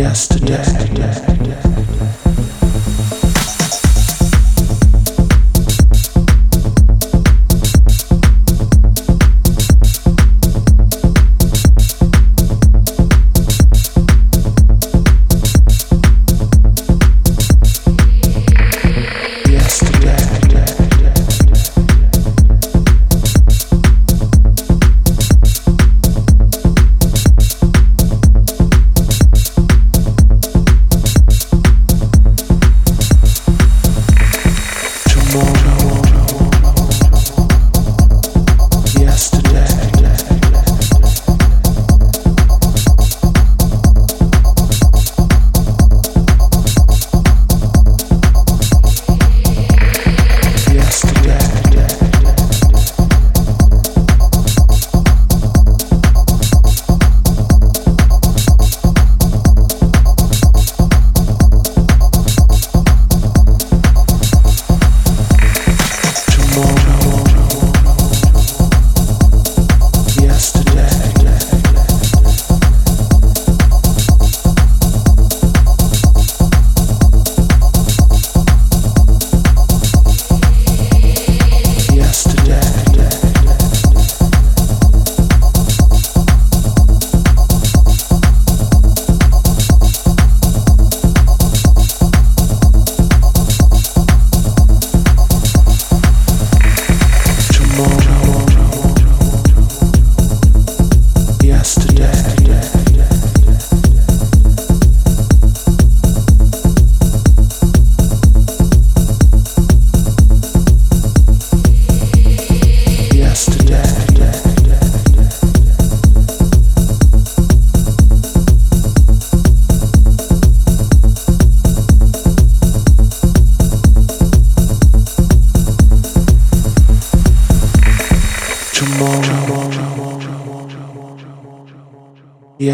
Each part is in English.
yesterday. yesterday.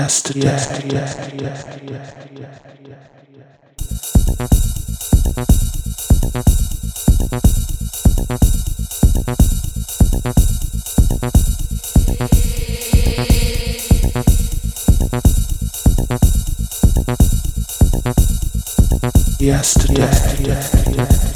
Yesterday. Yesterday. test, test, Yes.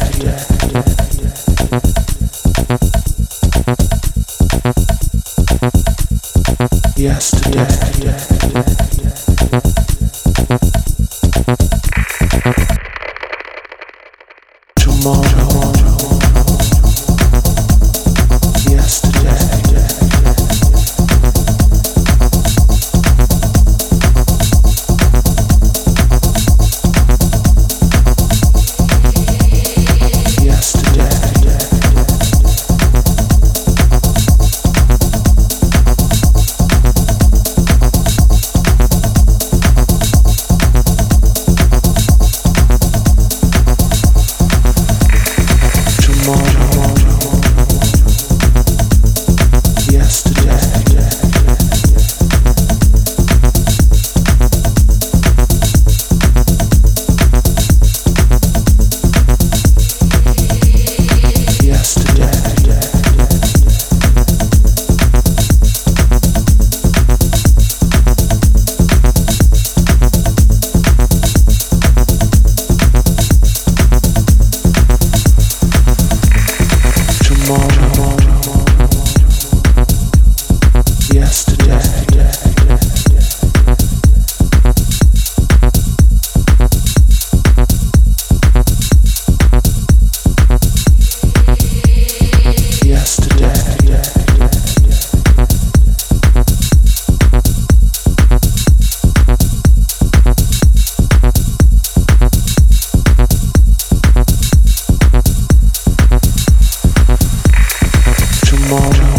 tomorrow.